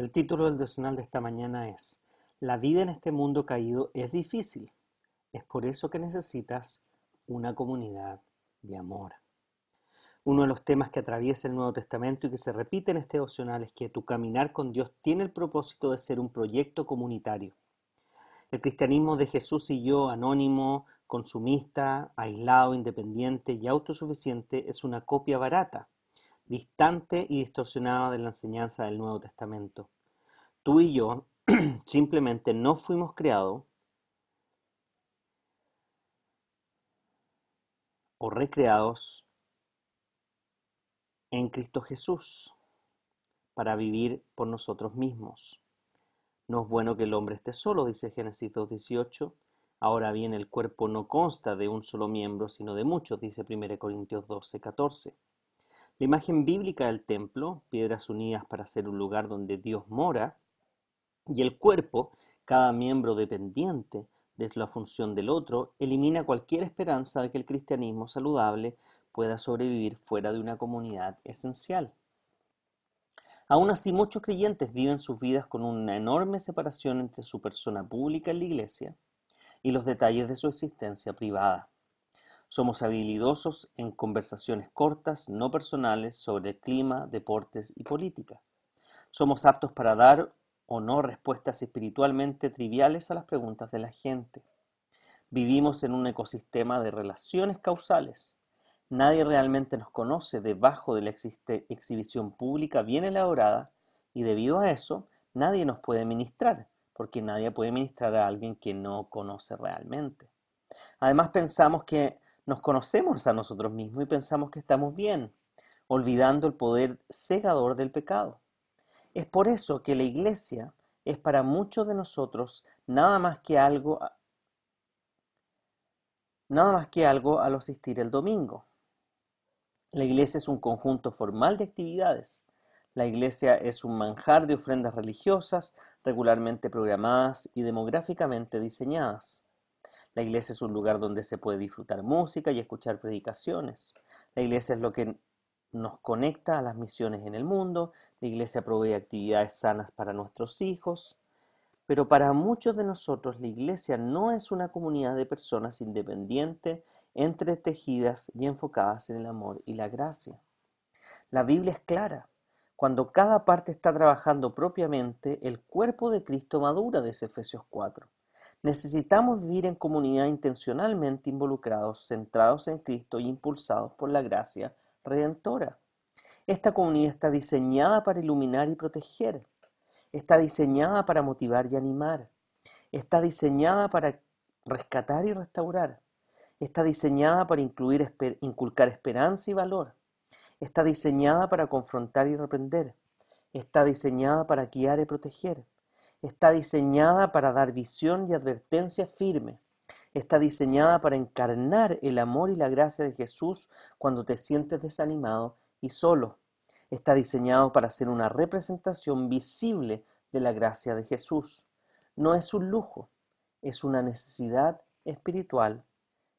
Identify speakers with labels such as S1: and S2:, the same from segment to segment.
S1: El título del devocional de esta mañana es La vida en este mundo caído es difícil. Es por eso que necesitas una comunidad de amor. Uno de los temas que atraviesa el Nuevo Testamento y que se repite en este devocional es que tu caminar con Dios tiene el propósito de ser un proyecto comunitario. El cristianismo de Jesús y yo, anónimo, consumista, aislado, independiente y autosuficiente, es una copia barata distante y distorsionada de la enseñanza del Nuevo Testamento. Tú y yo simplemente no fuimos creados o recreados en Cristo Jesús para vivir por nosotros mismos. No es bueno que el hombre esté solo, dice Génesis 2.18. Ahora bien, el cuerpo no consta de un solo miembro, sino de muchos, dice 1 Corintios 12.14. La imagen bíblica del templo, piedras unidas para ser un lugar donde Dios mora, y el cuerpo, cada miembro dependiente de la función del otro, elimina cualquier esperanza de que el cristianismo saludable pueda sobrevivir fuera de una comunidad esencial. Aún así, muchos creyentes viven sus vidas con una enorme separación entre su persona pública en la iglesia y los detalles de su existencia privada. Somos habilidosos en conversaciones cortas, no personales, sobre clima, deportes y política. Somos aptos para dar o no respuestas espiritualmente triviales a las preguntas de la gente. Vivimos en un ecosistema de relaciones causales. Nadie realmente nos conoce debajo de la exhibición pública bien elaborada y debido a eso nadie nos puede ministrar, porque nadie puede ministrar a alguien que no conoce realmente. Además pensamos que nos conocemos a nosotros mismos y pensamos que estamos bien, olvidando el poder cegador del pecado. Es por eso que la iglesia es para muchos de nosotros nada más que algo nada más que algo al asistir el domingo. La iglesia es un conjunto formal de actividades. La iglesia es un manjar de ofrendas religiosas regularmente programadas y demográficamente diseñadas. La iglesia es un lugar donde se puede disfrutar música y escuchar predicaciones. La iglesia es lo que nos conecta a las misiones en el mundo. La iglesia provee actividades sanas para nuestros hijos. Pero para muchos de nosotros la iglesia no es una comunidad de personas independientes, entretejidas y enfocadas en el amor y la gracia. La Biblia es clara. Cuando cada parte está trabajando propiamente, el cuerpo de Cristo madura, de Efesios 4. Necesitamos vivir en comunidad intencionalmente involucrados, centrados en Cristo y impulsados por la gracia redentora. Esta comunidad está diseñada para iluminar y proteger. Está diseñada para motivar y animar. Está diseñada para rescatar y restaurar. Está diseñada para incluir, inculcar esperanza y valor. Está diseñada para confrontar y reprender. Está diseñada para guiar y proteger. Está diseñada para dar visión y advertencia firme. Está diseñada para encarnar el amor y la gracia de Jesús cuando te sientes desanimado y solo. Está diseñado para ser una representación visible de la gracia de Jesús. No es un lujo, es una necesidad espiritual.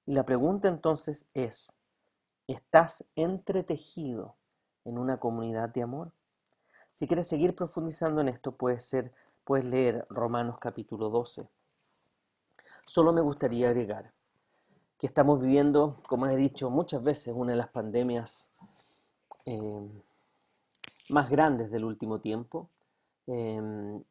S1: Y la pregunta entonces es, ¿estás entretejido en una comunidad de amor? Si quieres seguir profundizando en esto, puede ser puedes leer Romanos capítulo 12. Solo me gustaría agregar que estamos viviendo, como he dicho muchas veces, una de las pandemias eh, más grandes del último tiempo. Eh,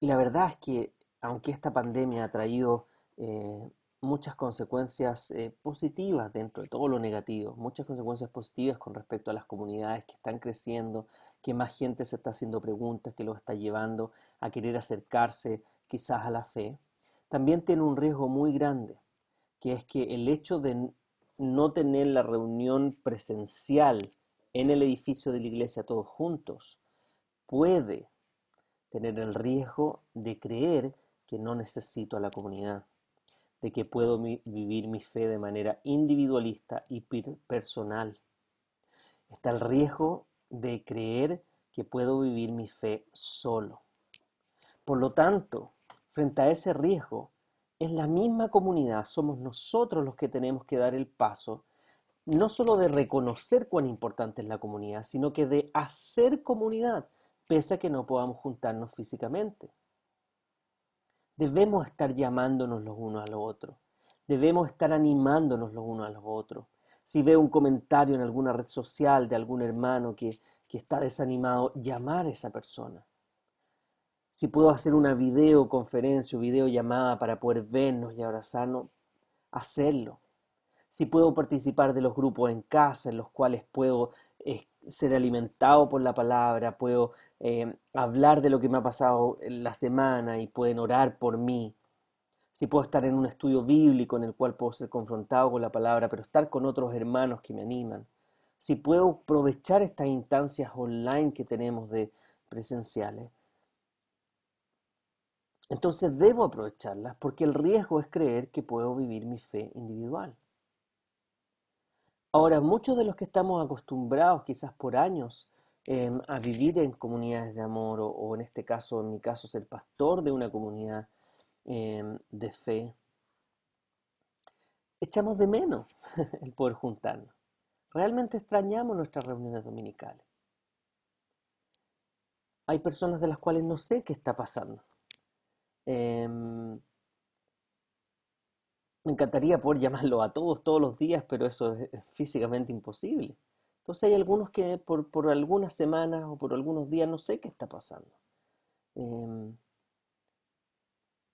S1: y la verdad es que, aunque esta pandemia ha traído eh, muchas consecuencias positivas dentro de todo lo negativo, muchas consecuencias positivas con respecto a las comunidades que están creciendo, que más gente se está haciendo preguntas, que lo está llevando a querer acercarse quizás a la fe, también tiene un riesgo muy grande, que es que el hecho de no tener la reunión presencial en el edificio de la iglesia todos juntos puede tener el riesgo de creer que no necesito a la comunidad, de que puedo vivir mi fe de manera individualista y personal. Está el riesgo de creer que puedo vivir mi fe solo. Por lo tanto, frente a ese riesgo, es la misma comunidad, somos nosotros los que tenemos que dar el paso, no solo de reconocer cuán importante es la comunidad, sino que de hacer comunidad, pese a que no podamos juntarnos físicamente. Debemos estar llamándonos los unos a los otros, debemos estar animándonos los unos a los otros. Si veo un comentario en alguna red social de algún hermano que, que está desanimado, llamar a esa persona si puedo hacer una videoconferencia o videollamada para poder vernos y abrazarnos, hacerlo. Si puedo participar de los grupos en casa en los cuales puedo eh, ser alimentado por la palabra, puedo eh, hablar de lo que me ha pasado la semana y pueden orar por mí. Si puedo estar en un estudio bíblico en el cual puedo ser confrontado con la palabra, pero estar con otros hermanos que me animan. Si puedo aprovechar estas instancias online que tenemos de presenciales entonces debo aprovecharlas porque el riesgo es creer que puedo vivir mi fe individual. Ahora, muchos de los que estamos acostumbrados quizás por años em, a vivir en comunidades de amor o, en este caso, en mi caso, ser pastor de una comunidad em, de fe, echamos de menos el poder juntarnos. Realmente extrañamos nuestras reuniones dominicales. Hay personas de las cuales no sé qué está pasando. Em, me encantaría poder llamarlo a todos todos los días, pero eso es, físicamente imposible. Entonces hay algunos que por, algunas semanas o por algunos días no sé qué está pasando. Em,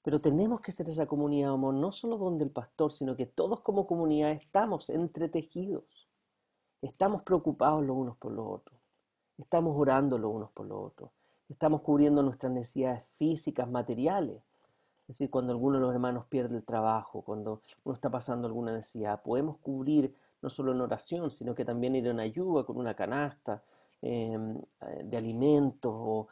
S1: pero tenemos que ser esa comunidad, amor, no solo donde el pastor, sino que todos como comunidad estamos entretejidos. Estamos preocupados los unos por los otros. Estamos orando los unos por los otros estamos cubriendo nuestras necesidades físicas, materiales. Es decir, cuando alguno de los hermanos pierde el trabajo, cuando uno está pasando alguna necesidad, podemos cubrir no solo en oración, sino que también ir en ayuda con una canasta em, de alimentos o,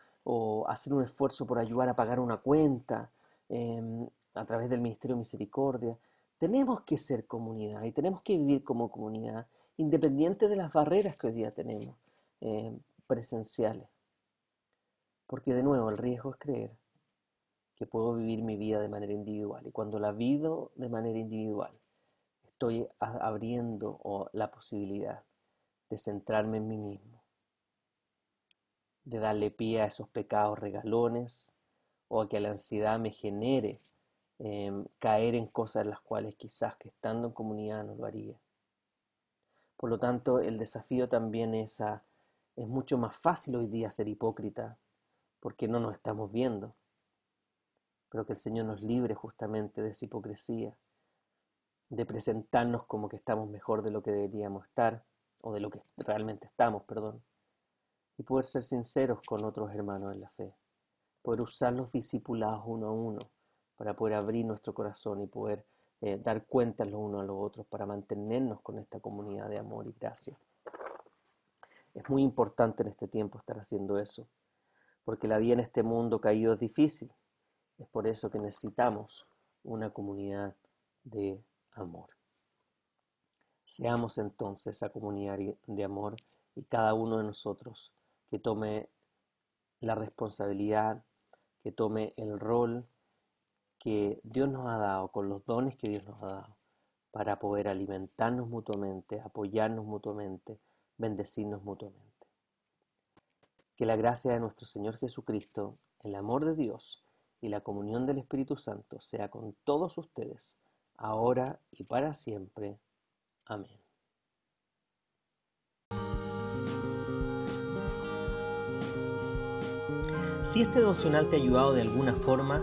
S1: hacer un esfuerzo por ayudar a pagar una cuenta em, a través del Ministerio de Misericordia. Tenemos que ser comunidad y tenemos que vivir como comunidad, independiente de las barreras que hoy día tenemos em, presenciales. Porque de nuevo el riesgo es creer que puedo vivir mi vida de manera individual. Y cuando la vivo de manera individual, estoy abriendo la posibilidad de centrarme en mí mismo, de darle pie a esos pecados regalones o a que la ansiedad me genere em, caer en cosas las cuales quizás que estando en comunidad no lo haría. Por lo tanto, el desafío también es a, es mucho más fácil hoy día ser hipócrita porque no nos estamos viendo. Pero que el Señor nos libre justamente de esa hipocresía, de presentarnos como que estamos mejor de lo que deberíamos estar, o de lo que realmente estamos, perdón, y poder ser sinceros con otros hermanos en la fe, poder usar los uno a uno para poder abrir nuestro corazón y poder eh, dar cuenta los unos a los otros para mantenernos con esta comunidad de amor y gracia. Es muy importante en este tiempo estar haciendo eso porque la vida en este mundo caído es difícil. Es por eso que necesitamos una comunidad de amor. Seamos entonces esa comunidad de amor y cada uno de nosotros que tome la responsabilidad, que tome el rol que Dios nos ha dado, con los dones que Dios nos ha dado, para poder alimentarnos mutuamente, apoyarnos mutuamente, bendecirnos mutuamente. Que la gracia de nuestro Señor Jesucristo, el amor de Dios y la comunión del Espíritu Santo sea con todos ustedes, ahora y para siempre. Amén.
S2: Si este devocional te ha ayudado de alguna forma,